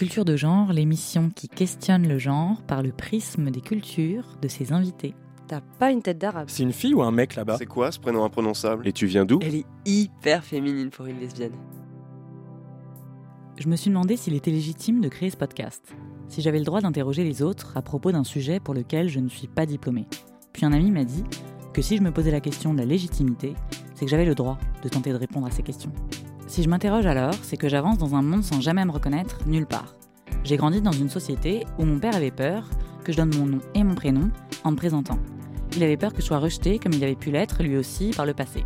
Culture de genre, l'émission qui questionne le genre par le prisme des cultures de ses invités. T'as pas une tête d'arabe. C'est une fille ou un mec là-bas C'est quoi ce prénom imprononçable? Et tu viens d'où? Elle est hyper féminine pour une lesbienne. Je me suis demandé s'il était légitime de créer ce podcast, si j'avais le droit d'interroger les autres à propos d'un sujet pour lequel je ne suis pas diplômée. Puis un ami m'a dit que si je me posais la question de la légitimité, c'est que j'avais le droit de tenter de répondre à ces questions. Si je m'interroge alors, c'est que j'avance dans un monde sans jamais me reconnaître nulle part. J'ai grandi dans une société où mon père avait peur que je donne mon nom et mon prénom en me présentant. Il avait peur que je sois rejeté comme il avait pu l'être lui aussi par le passé.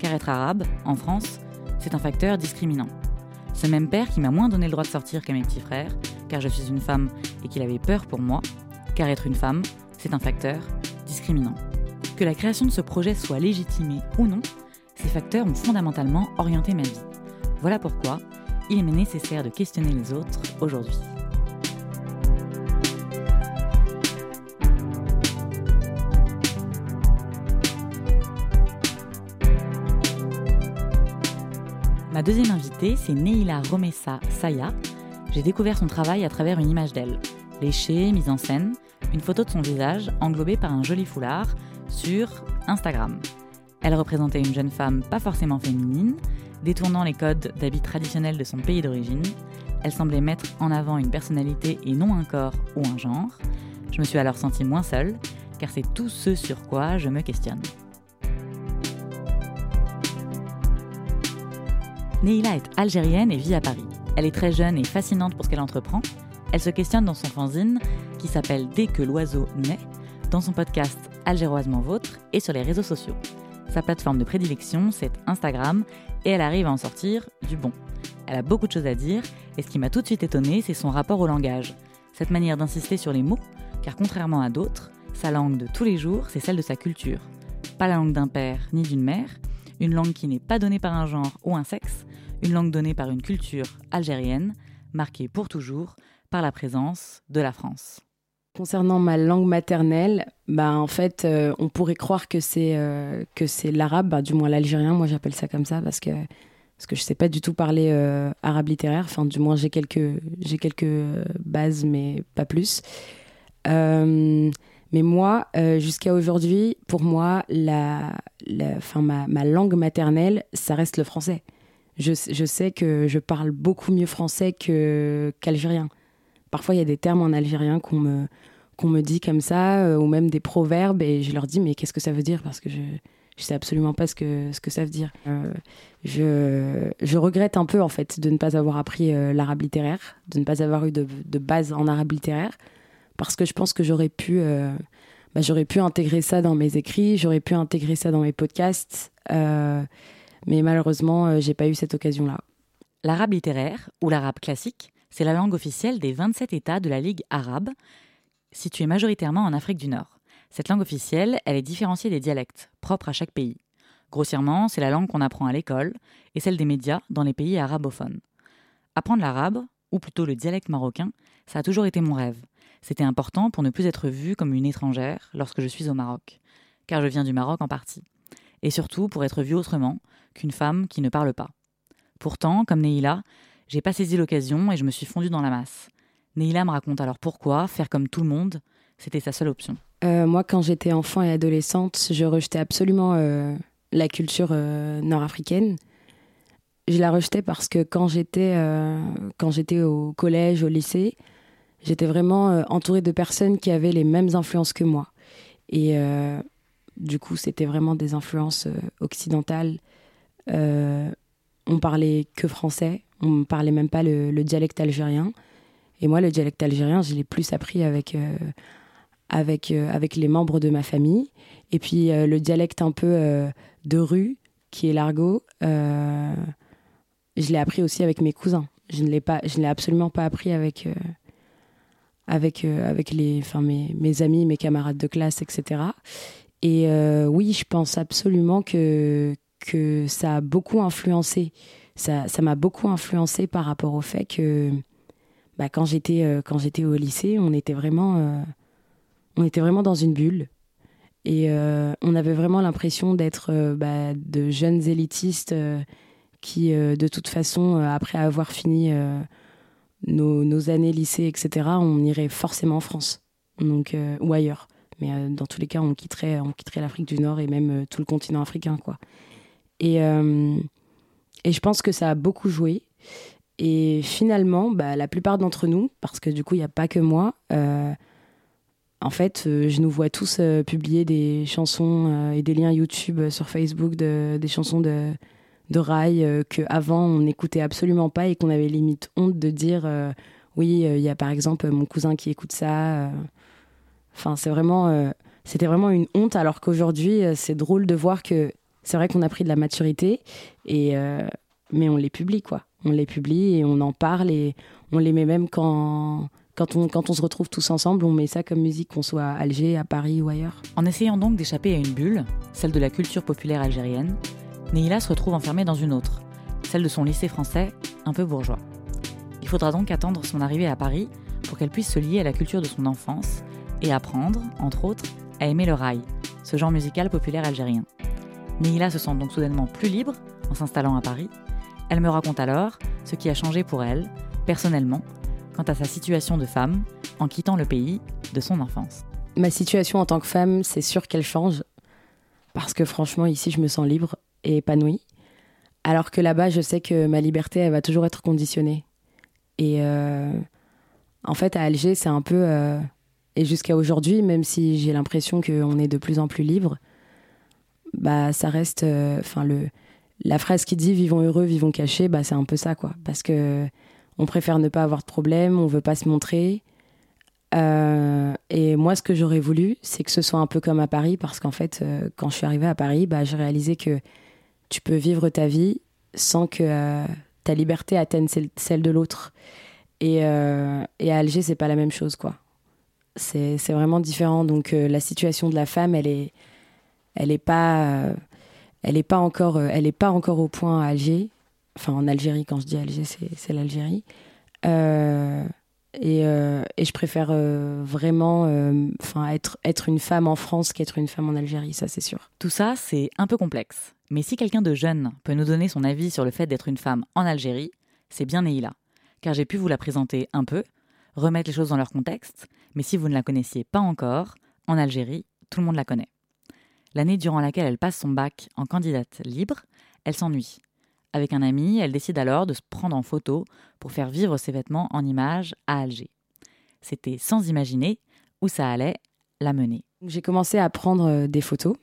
Car être arabe, en France, c'est un facteur discriminant. Ce même père qui m'a moins donné le droit de sortir qu'à mes petits frères, car je suis une femme et qu'il avait peur pour moi, car être une femme, c'est un facteur discriminant. Que la création de ce projet soit légitimée ou non, ces facteurs ont fondamentalement orienté ma vie. Voilà pourquoi il m'est nécessaire de questionner les autres aujourd'hui. Ma deuxième invitée, c'est Neila Romessa Saya. J'ai découvert son travail à travers une image d'elle, léchée, mise en scène, une photo de son visage englobée par un joli foulard sur Instagram. Elle représentait une jeune femme pas forcément féminine, Détournant les codes d'habits traditionnels de son pays d'origine, elle semblait mettre en avant une personnalité et non un corps ou un genre. Je me suis alors sentie moins seule, car c'est tout ce sur quoi je me questionne. Neila est algérienne et vit à Paris. Elle est très jeune et fascinante pour ce qu'elle entreprend. Elle se questionne dans son fanzine, qui s'appelle Dès que l'oiseau naît, dans son podcast Algéroisement Vôtre et sur les réseaux sociaux. Sa plateforme de prédilection, c'est Instagram, et elle arrive à en sortir du bon. Elle a beaucoup de choses à dire, et ce qui m'a tout de suite étonné, c'est son rapport au langage. Cette manière d'insister sur les mots, car contrairement à d'autres, sa langue de tous les jours, c'est celle de sa culture. Pas la langue d'un père ni d'une mère, une langue qui n'est pas donnée par un genre ou un sexe, une langue donnée par une culture algérienne, marquée pour toujours par la présence de la France. Concernant ma langue maternelle, bah en fait, euh, on pourrait croire que c'est euh, que c'est l'arabe, bah, du moins l'algérien. Moi, j'appelle ça comme ça parce que parce que je sais pas du tout parler euh, arabe littéraire. Enfin, du moins, j'ai quelques j'ai quelques bases, mais pas plus. mais moi, jusqu'à aujourd'hui, pour moi, la, la ma, ma, langue maternelle, ça reste le français. Je, je sais que je parle beaucoup mieux français qu'algérien. Parfois, il y a des termes en algérien qu'on me, me dit comme ça, euh, ou même des proverbes, et je leur dis, mais qu'est-ce que ça veut dire? Parce que je ne sais absolument pas ce que, ce que ça veut dire. Euh, je, je, regrette un peu, en fait, de ne pas avoir appris euh, l'arabe littéraire, de ne pas avoir eu de, de, base en arabe littéraire, parce que je pense que j'aurais pu, bah, j'aurais pu intégrer ça dans mes écrits, j'aurais pu intégrer ça dans mes podcasts, mais malheureusement, j'ai pas eu cette occasion-là. L'arabe littéraire, ou l'arabe classique, c'est la langue officielle des 27 États de la Ligue arabe, située majoritairement en Afrique du Nord. Cette langue officielle, elle est différenciée des dialectes, propres à chaque pays. Grossièrement, c'est la langue qu'on apprend à l'école et celle des médias dans les pays arabophones. Apprendre l'arabe, ou plutôt le dialecte marocain, ça a toujours été mon rêve. C'était important pour ne plus être vue comme une étrangère lorsque je suis au Maroc, car je viens du Maroc en partie. Et surtout pour être vue autrement qu'une femme qui ne parle pas. Pourtant, comme Neila, j'ai pas saisi l'occasion et je me suis fondue dans la masse. Neila me raconte alors pourquoi faire comme tout le monde, c'était sa seule option. Euh, moi, quand j'étais enfant et adolescente, je rejetais absolument euh, la culture euh, nord-africaine. Je la rejetais parce que quand j'étais quand j'étais au collège, au lycée, j'étais vraiment entourée de personnes qui avaient les mêmes influences que moi. Et du coup, c'était vraiment des influences occidentales. On parlait que français, on ne parlait même pas le, dialecte algérien. Et moi, le dialecte algérien, je l'ai plus appris avec, euh, avec, euh, avec les membres de ma famille. Et puis euh, le dialecte un peu de rue, qui est l'argot, je l'ai appris aussi avec mes cousins. Je ne l'ai absolument pas appris avec avec avec les, enfin mes, mes amis, mes camarades de classe, etc. Et oui, je pense absolument que que ça a beaucoup influencé ça, m'a beaucoup influencé par rapport au fait que bah, quand j'étais euh, quand j'étais au lycée, on était vraiment euh, on était vraiment dans une bulle et euh, on avait vraiment l'impression d'être bah, de jeunes élitistes qui de toute façon après avoir fini nos, années lycée, etc., on irait forcément en France donc, ou ailleurs. Mais dans tous les cas, on quitterait, on quitterait l'Afrique du Nord et même tout le continent africain. Quoi. Et, et je pense que ça a beaucoup joué. Et finalement, bah, la plupart d'entre nous, parce que du coup, il n'y a pas que moi, en fait, euh, je nous vois tous euh, publier des chansons euh, et des liens YouTube sur Facebook de, des chansons de, de rail qu'avant on n'écoutait absolument pas et qu'on avait limite honte de dire oui, il y a par exemple mon cousin qui écoute ça. Enfin, c'est vraiment, c'était vraiment une honte alors qu'aujourd'hui, c'est drôle de voir que c'est vrai qu'on a pris de la maturité et mais on les publie quoi. On les publie et on en parle et on les met même quand quand on, quand on se retrouve tous ensemble, on met ça comme musique, qu'on soit à Alger, à Paris ou ailleurs. En essayant donc d'échapper à une bulle, celle de la culture populaire algérienne, Neila se retrouve enfermée dans une autre, celle de son lycée français, un peu bourgeois. Il faudra donc attendre son arrivée à Paris pour qu'elle puisse se lier à la culture de son enfance et apprendre, entre autres, à aimer le rail, ce genre musical populaire algérien. Neila se sent donc soudainement plus libre en s'installant à Paris. Elle me raconte alors ce qui a changé pour elle, personnellement, quant à sa situation de femme en quittant le pays de son enfance. Ma situation en tant que femme, c'est sûr qu'elle change. Parce que franchement, ici, je me sens libre et épanouie. Alors que là-bas, je sais que ma liberté, elle va toujours être conditionnée. Et euh, en fait, à Alger, c'est un peu. Euh, et jusqu'à aujourd'hui, même si j'ai l'impression qu'on est de plus en plus libre, bah, ça reste. Euh, enfin, le la phrase qui dit vivons heureux, vivons cachés, bah, c'est un peu ça, quoi. Parce que on préfère ne pas avoir de problème, on veut pas se montrer. Euh, et moi, ce que j'aurais voulu, c'est que ce soit un peu comme à Paris, parce qu'en fait, euh, quand je suis arrivée à Paris, bah, j'ai réalisé que tu peux vivre ta vie sans que ta liberté atteigne celle, de l'autre. Et, et, à Alger, c'est pas la même chose, quoi. C'est vraiment différent. Donc, la situation de la femme, elle est, elle est pas, elle est pas encore, elle est pas encore au point à Alger enfin en Algérie, quand je dis Alger, c'est l'Algérie. Euh, et, euh, je préfère euh, vraiment enfin être, être une femme en France qu'être une femme en Algérie, ça c'est sûr. Tout ça, c'est un peu complexe. Mais si quelqu'un de jeune peut nous donner son avis sur le fait d'être une femme en Algérie, c'est bien Neila. Car j'ai pu vous la présenter un peu, remettre les choses dans leur contexte, mais si vous ne la connaissiez pas encore, en Algérie, tout le monde la connaît. L'année durant laquelle elle passe son bac en candidate libre, elle s'ennuie avec un ami, elle décide alors de se prendre en photo pour faire vivre ses vêtements en images à Alger. C'était sans imaginer où ça allait la mener. J'ai commencé à prendre euh, des photos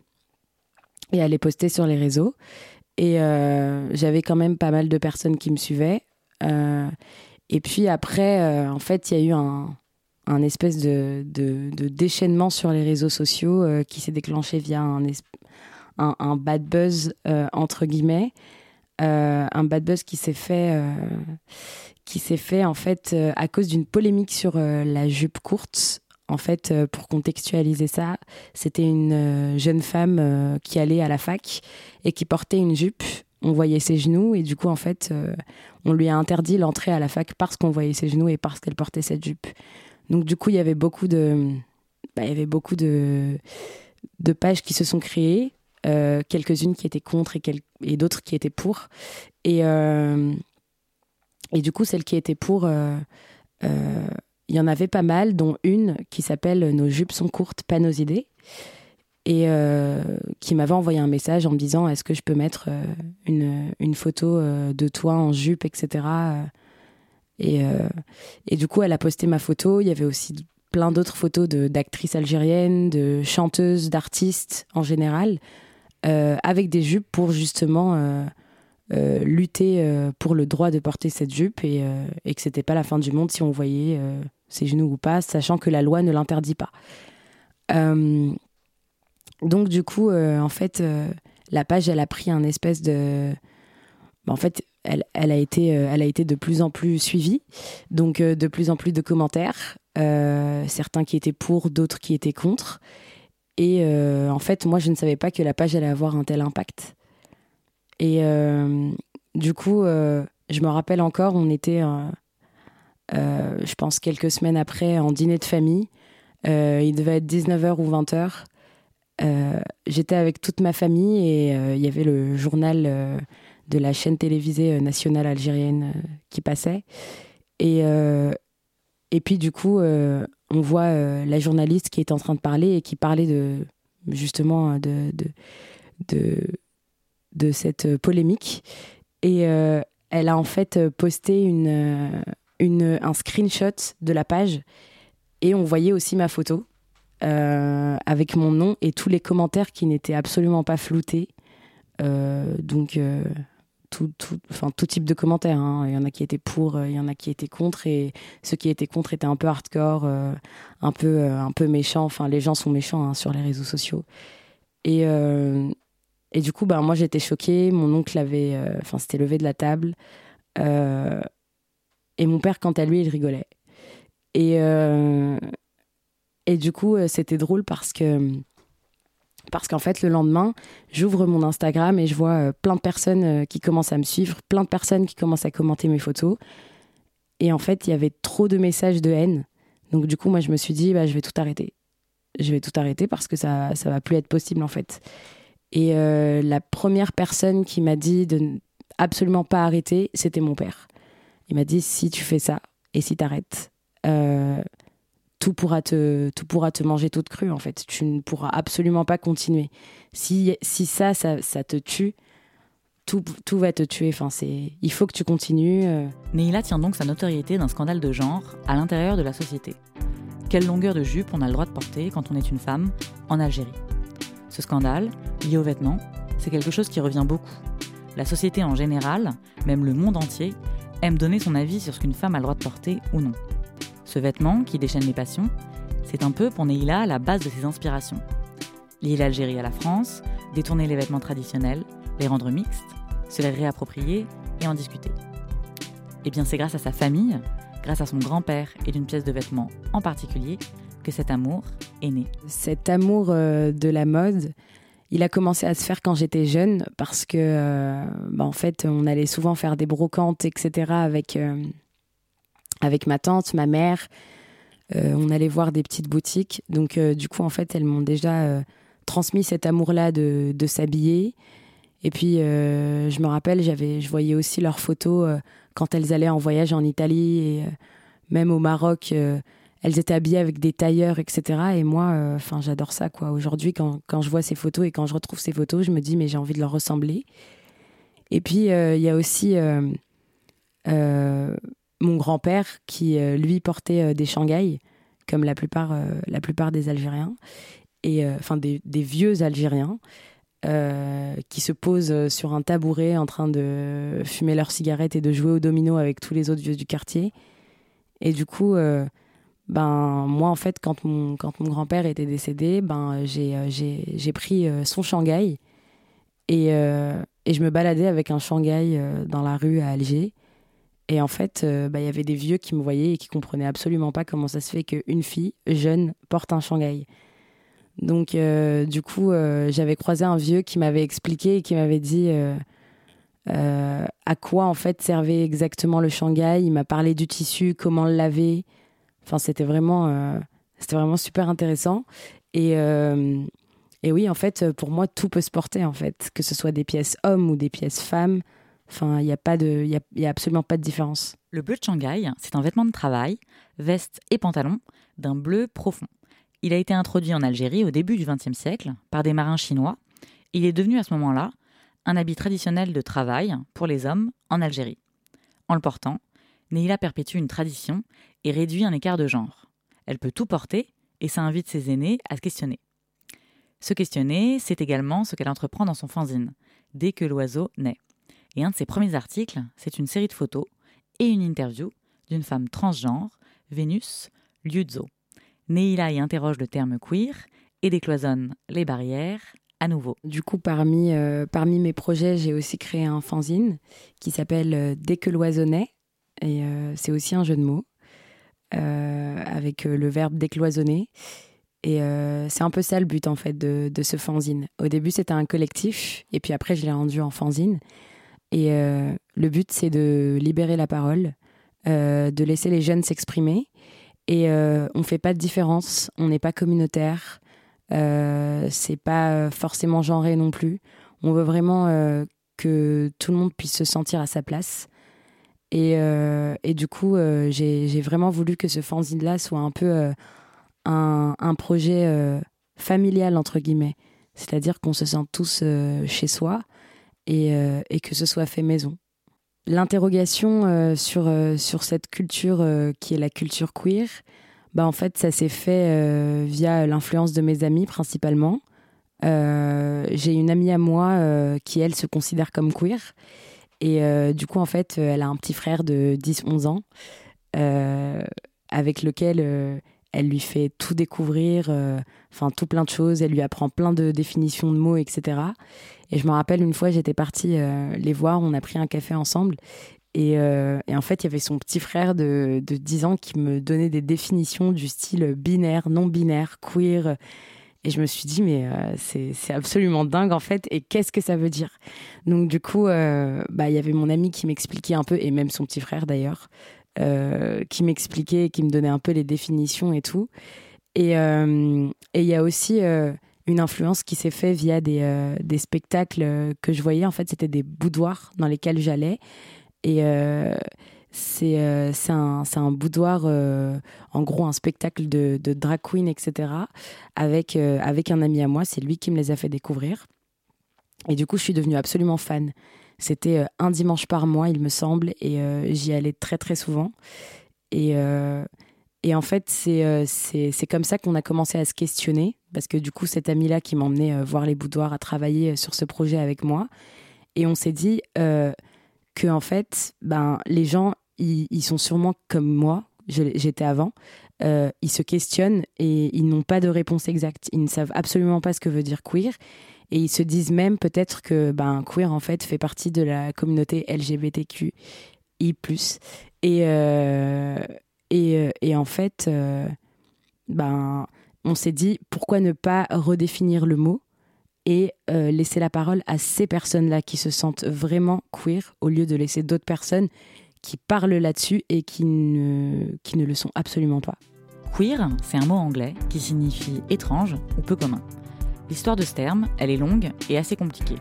et à les poster sur les réseaux. Et euh, j'avais quand même pas mal de personnes qui me suivaient. Euh, et puis après, en fait, il y a eu un, espèce de, déchaînement sur les réseaux sociaux qui s'est déclenché via un, un bad buzz, entre guillemets. Euh, un bad buzz qui s'est fait, euh, qui s'est fait en fait euh, à cause d'une polémique sur la jupe courte. En fait, pour contextualiser ça, c'était une jeune femme qui allait à la fac et qui portait une jupe. On voyait ses genoux et du coup, en fait, on lui a interdit l'entrée à la fac parce qu'on voyait ses genoux et parce qu'elle portait cette jupe. Donc, du coup, il y avait beaucoup de, bah, il y avait beaucoup de, de pages qui se sont créées euh, quelques-unes qui étaient contre et, et d'autres qui étaient pour. Et, euh, et du coup, celles qui étaient pour, euh, il y en avait pas mal, dont une qui s'appelle Nos jupes sont courtes, pas nos idées. Et qui m'avait envoyé un message en me disant Est-ce que je peux mettre une, une, photo de toi en jupe, etc. Et, et du coup, elle a posté ma photo. Il y avait aussi plein d'autres photos d'actrices algériennes, de chanteuses, d'artistes en général. Euh, avec des jupes pour justement euh, euh, lutter pour le droit de porter cette jupe et, et que c'était pas la fin du monde si on voyait ses genoux ou pas, sachant que la loi ne l'interdit pas. donc du coup, en fait, la page, elle a pris un espèce de... en fait, elle, a été, elle a été de plus en plus suivie, donc de plus en plus de commentaires, certains qui étaient pour, d'autres qui étaient contre. Et euh, en fait, moi, je ne savais pas que la page allait avoir un tel impact. Et euh, du coup, euh, je me rappelle encore, on était, je pense, quelques semaines après, en dîner de famille. il devait être 19h ou 20h. J'étais avec toute ma famille et il y avait le journal de la chaîne télévisée nationale algérienne qui passait. Et, et puis, du coup, on voit la journaliste qui est en train de parler et qui parlait de, justement de, de, de, cette polémique. Et elle a en fait posté une, une, un screenshot de la page et on voyait aussi ma photo euh, avec mon nom et tous les commentaires qui n'étaient absolument pas floutés. Euh, donc, euh, tout, tout, enfin, tout type de commentaires. Hein. Il y en a qui étaient pour, il y en a qui étaient contre, et ceux qui étaient contre étaient un peu hardcore, un, peu, un peu méchants. Enfin, les gens sont méchants hein, sur les réseaux sociaux. Et, et du coup, bah, moi, j'étais choquée. Mon oncle avait, enfin, s'était levé de la table. et mon père, quant à lui, il rigolait. Et, et du coup, euh, c'était drôle parce que parce qu'en fait, le lendemain, j'ouvre mon Instagram et je vois euh, plein de personnes euh, qui commencent à me suivre, plein de personnes qui commencent à commenter mes photos. Et en fait, il y avait trop de messages de haine. Donc du coup, moi, je me suis dit, bah, je vais tout arrêter. Je vais tout arrêter parce que ça ça va plus être possible en fait. Et la première personne qui m'a dit de absolument pas arrêter, c'était mon père. Il m'a dit, si tu fais ça et si tu arrêtes, tout pourra te manger toute crue en fait tu ne pourras absolument pas continuer si si ça ça, ça te tue tout, va te tuer. Enfin, il faut que tu continues. Euh. Neila tient donc sa notoriété d'un scandale de genre à l'intérieur de la société. Quelle longueur de jupe on a le droit de porter quand on est une femme en Algérie? Ce scandale, lié aux vêtements, c'est quelque chose qui revient beaucoup. La société en général, même le monde entier, aime donner son avis sur ce qu'une femme a le droit de porter ou non. Ce vêtement, qui déchaîne les passions, c'est un peu pour Neila la base de ses inspirations. Lier l'Algérie à la France, détourner les vêtements traditionnels, les rendre mixtes, se les réapproprier et en discuter. Eh bien, c'est grâce à sa famille, grâce à son grand-père et d'une pièce de vêtements en particulier, que cet amour est né. Cet amour euh, de la mode, il a commencé à se faire quand j'étais jeune parce que, euh, bah, en fait, on allait souvent faire des brocantes, etc. avec euh, avec ma tante, ma mère. Euh, on allait voir des petites boutiques. Donc, euh, du coup, en fait, elles m'ont déjà euh, transmis cet amour-là de, s'habiller. Et puis, je me rappelle, j'avais, je voyais aussi leurs photos quand elles allaient en voyage en Italie et même au Maroc. elles étaient habillées avec des tailleurs, etc. Et moi, enfin, j'adore ça, quoi. Aujourd'hui, quand, quand, je vois ces photos et quand je retrouve ces photos, je me dis, mais j'ai envie de leur ressembler. Et puis, il y a aussi mon grand-père qui euh, lui portait euh, des Shanghai comme la plupart euh, la plupart des Algériens et enfin des, vieux Algériens qui se posent sur un tabouret en train de fumer leurs cigarettes et de jouer au domino avec tous les autres vieux du quartier. Et du coup ben moi en fait quand mon quand mon grand-père était décédé ben j'ai j'ai pris son Shanghai et, et je me baladais avec un Shanghai dans la rue à Alger et en fait, euh, bah, il y avait des vieux qui me voyaient et qui comprenaient absolument pas comment ça se fait qu'une fille jeune porte un Shanghai. Donc, euh, du coup, euh, j'avais croisé un vieux qui m'avait expliqué et qui m'avait dit à quoi en fait servait exactement le Shanghai. Il m'a parlé du tissu, comment le laver. Enfin, c'était vraiment, c'était vraiment super intéressant. Et, et oui, en fait, pour moi, tout peut se porter en fait, que ce soit des pièces hommes ou des pièces femmes. Enfin, il n'y a, absolument pas de différence. Le bleu de Shanghai, c'est un vêtement de travail, veste et pantalon, d'un bleu profond. Il a été introduit en Algérie au début du XXe siècle par des marins chinois. il est devenu à ce moment-là un habit traditionnel de travail pour les hommes en Algérie. En le portant, Neila perpétue une tradition et réduit un écart de genre. Elle peut tout porter et ça invite ses aînés à se questionner. Se questionner, c'est également ce qu'elle entreprend dans son fanzine, dès que l'oiseau naît. Et un de ses premiers articles, c'est une série de photos et une interview d'une femme transgenre, Vénus Liuzzo. Neila y interroge le terme queer et décloisonne les barrières à nouveau. Du coup, parmi, euh, parmi mes projets, j'ai aussi créé un fanzine qui s'appelle euh, Dès que. Et euh, c'est aussi un jeu de mots avec le verbe décloisonner. Et c'est un peu ça le but en fait de, de ce fanzine. Au début, c'était un collectif, et puis après, je l'ai rendu en fanzine. Et euh, le but, c'est de libérer la parole, euh, de laisser les jeunes s'exprimer. Et euh, on ne fait pas de différence, on n'est pas communautaire, c'est pas forcément genré non plus. On veut vraiment que tout le monde puisse se sentir à sa place. Et, et du coup, j'ai vraiment voulu que ce fanzine-là soit un peu un, un, projet familial, entre guillemets. C'est-à-dire qu'on se sente tous chez soi et, et que ce soit fait maison. L'interrogation euh, sur, euh, sur cette culture euh, qui est la culture queer, bah, en fait, ça s'est fait via l'influence de mes amis principalement. J'ai une amie à moi qui, elle, se considère comme queer. Et du coup, en fait, elle a un petit frère de 10-11 ans avec lequel elle lui fait tout découvrir, enfin tout plein de choses. Elle lui apprend plein de définitions de mots, etc. Et je me rappelle une fois, j'étais partie euh, les voir, on a pris un café ensemble. Et, euh, et, en fait, il y avait son petit frère de, de 10 ans qui me donnait des définitions du style binaire, non binaire, queer. Et je me suis dit, mais euh, c'est absolument dingue en fait. Et qu'est-ce que ça veut dire? Donc du coup, bah, il y avait mon ami qui m'expliquait un peu, et même son petit frère d'ailleurs, qui m'expliquait, qui me donnait un peu les définitions et tout. Et il y a aussi une influence qui s'est faite via des, euh, spectacles euh, que je voyais. En fait, c'était des boudoirs dans lesquels j'allais. Et euh, c'est un, un, boudoir, en gros, un spectacle de, de, drag queen, etc. Avec, avec un ami à moi. C'est lui qui me les a fait découvrir. Et du coup, je suis devenue absolument fan. C'était un dimanche par mois, il me semble, et j'y allais très, très souvent. Et et en fait, euh, c'est comme ça qu'on a commencé à se questionner, parce que du coup, cet ami-là qui m'emmenait euh, voir les boudoirs, a travaillé euh, sur ce projet avec moi. Et on s'est dit euh, que, en fait, ben, les gens, ils, sont sûrement comme moi, j'étais avant, ils se questionnent et ils n'ont pas de réponse exacte. Ils ne savent absolument pas ce que veut dire queer. Et ils se disent même peut-être que ben, queer, en fait, fait partie de la communauté LGBTQI. Et, euh, et, en fait, euh, ben, on s'est dit pourquoi ne pas redéfinir le mot et euh, laisser la parole à ces personnes-là qui se sentent vraiment queer au lieu de laisser d'autres personnes qui parlent là-dessus et qui ne, qui ne le sont absolument pas. Queer, c'est un mot anglais qui signifie étrange ou peu commun. L'histoire de ce terme, elle est longue et assez compliquée.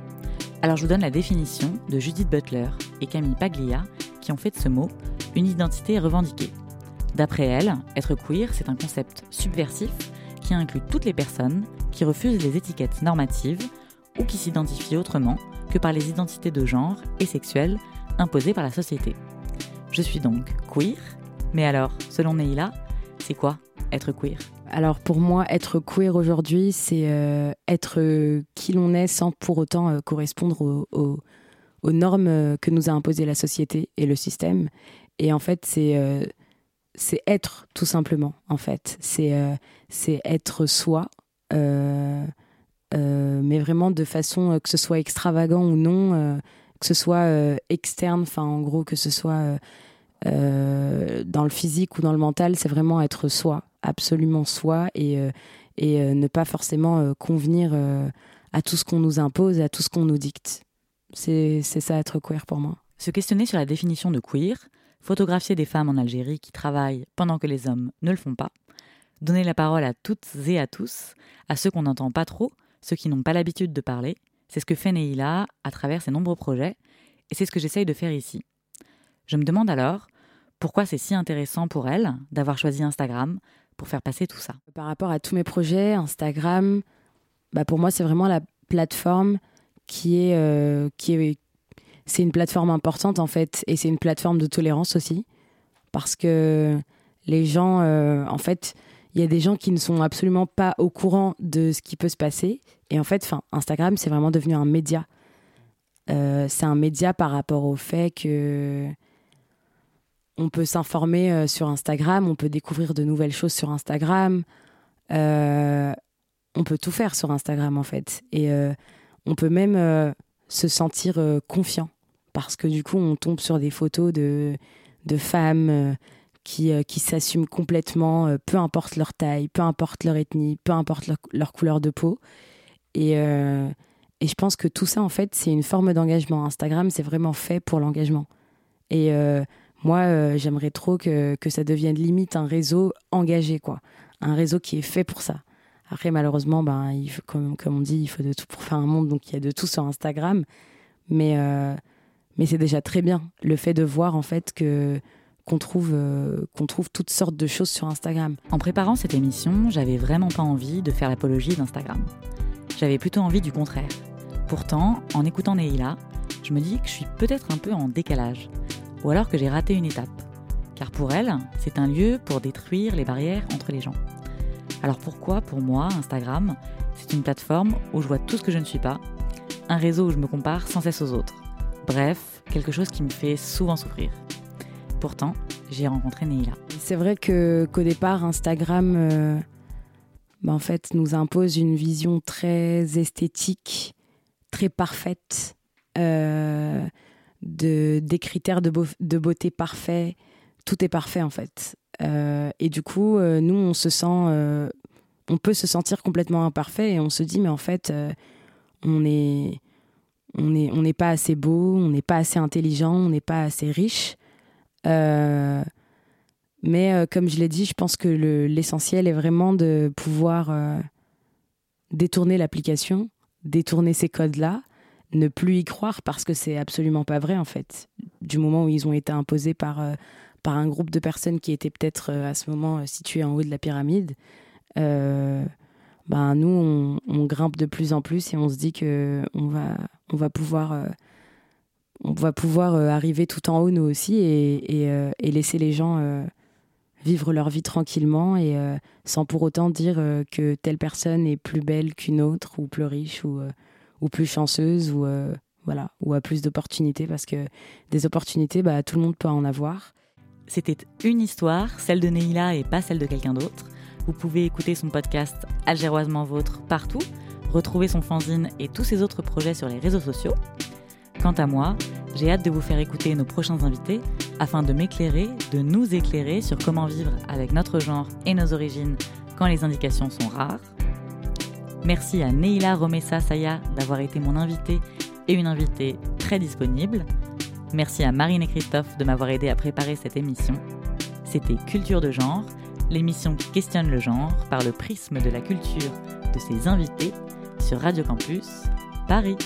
Alors je vous donne la définition de Judith Butler et Camille Paglia qui ont fait de ce mot une identité revendiquée. D'après elle, être queer, c'est un concept subversif qui inclut toutes les personnes qui refusent les étiquettes normatives ou qui s'identifient autrement que par les identités de genre et sexuelles imposées par la société. Je suis donc queer, mais alors, selon Neila, c'est quoi être queer. Alors pour moi, être queer aujourd'hui, c'est euh, être qui l'on est sans pour autant euh, correspondre aux, normes que nous a imposées la société et le système. Et en fait, c'est euh, être tout simplement en fait. C'est euh, être soi euh, euh, mais vraiment de façon que ce soit extravagant ou non que ce soit externe enfin en gros que ce soit dans le physique ou dans le mental c'est vraiment être soi absolument soi et et ne pas forcément convenir à tout ce qu'on nous impose à tout ce qu'on nous dicte c'est c'est ça être queer pour moi se questionner sur la définition de queer photographier des femmes en Algérie qui travaillent pendant que les hommes ne le font pas, donner la parole à toutes et à tous, à ceux qu'on n'entend pas trop, ceux qui n'ont pas l'habitude de parler. C'est ce que fait Neila à travers ses nombreux projets, et c'est ce que j'essaye de faire ici. Je me demande alors pourquoi c'est si intéressant pour elle d'avoir choisi Instagram pour faire passer tout ça. Par rapport à tous mes projets, Instagram, bah pour moi c'est vraiment la plateforme qui est, euh, qui est c'est une plateforme importante en fait, et c'est une plateforme de tolérance aussi, parce que les gens, euh, en fait, il y a des gens qui ne sont absolument pas au courant de ce qui peut se passer, et en fait, Instagram, c'est vraiment devenu un média. Euh, c'est un média par rapport au fait que on peut s'informer euh, sur Instagram, on peut découvrir de nouvelles choses sur Instagram, on peut tout faire sur Instagram en fait, et on peut même se sentir confiant parce que du coup, on tombe sur des photos de, femmes euh, qui, euh, s'assument complètement, euh, peu importe leur taille, peu importe leur ethnie, peu importe leur, couleur de peau. Et, et je pense que tout ça, en fait, c'est une forme d'engagement. Instagram, c'est vraiment fait pour l'engagement. Et moi, j'aimerais trop que, que ça devienne limite un réseau engagé, quoi. Un réseau qui est fait pour ça. Après, malheureusement, ben, comme, on dit, il faut de tout pour faire un monde, donc il y a de tout sur Instagram. Mais mais c'est déjà très bien le fait de voir en fait que qu'on trouve, euh, trouve toutes sortes de choses sur Instagram. En préparant cette émission, j'avais vraiment pas envie de faire l'apologie d'Instagram. J'avais plutôt envie du contraire. Pourtant, en écoutant Neila, je me dis que je suis peut-être un peu en décalage, ou alors que j'ai raté une étape. Car pour elle, c'est un lieu pour détruire les barrières entre les gens. Alors pourquoi, pour moi, Instagram, c'est une plateforme où je vois tout ce que je ne suis pas, un réseau où je me compare sans cesse aux autres. Bref, quelque chose qui me fait souvent souffrir. Pourtant, j'ai rencontré Neila. C'est vrai que qu'au départ, Instagram, euh, bah, en fait, nous impose une vision très esthétique, très parfaite, euh, de, des critères de, beauté parfaits. Tout est parfait en fait. Euh, et du coup, nous, on se sent, on peut se sentir complètement imparfait et on se dit, mais en fait, on est, on n'est on n'est pas assez beau, on n'est pas assez intelligent, on n'est pas assez riche. Euh, mais euh, comme je l'ai dit, je pense que l'essentiel est vraiment de pouvoir euh, détourner l'application, détourner ces codes-là, ne plus y croire parce que c'est absolument pas vrai en fait. Du moment où ils ont été imposés par, par un groupe de personnes qui étaient peut-être à ce moment situées en haut de la pyramide, ben nous on, grimpe de plus en plus et on se dit que on va, on va pouvoir on va pouvoir euh, arriver tout en haut nous aussi et, euh, laisser les gens euh, vivre leur vie tranquillement et sans pour autant dire que telle personne est plus belle qu'une autre ou plus riche ou, ou plus chanceuse ou voilà ou a plus d'opportunités parce que des opportunités bah, tout le monde peut en avoir. C'était une histoire, celle de Neila et pas celle de quelqu'un d'autre. Vous pouvez écouter son podcast Algéroisement Vôtre partout, retrouver son fanzine et tous ses autres projets sur les réseaux sociaux. Quant à moi, j'ai hâte de vous faire écouter nos prochains invités afin de m'éclairer, de nous éclairer sur comment vivre avec notre genre et nos origines quand les indications sont rares. Merci à Neila Romessa Saya d'avoir été mon invité et une invitée très disponible. Merci à Marine et Christophe de m'avoir aidé à préparer cette émission. C'était Culture de genre, l'émission qui questionne le genre par le prisme de la culture de ses invités sur Radio Campus Paris.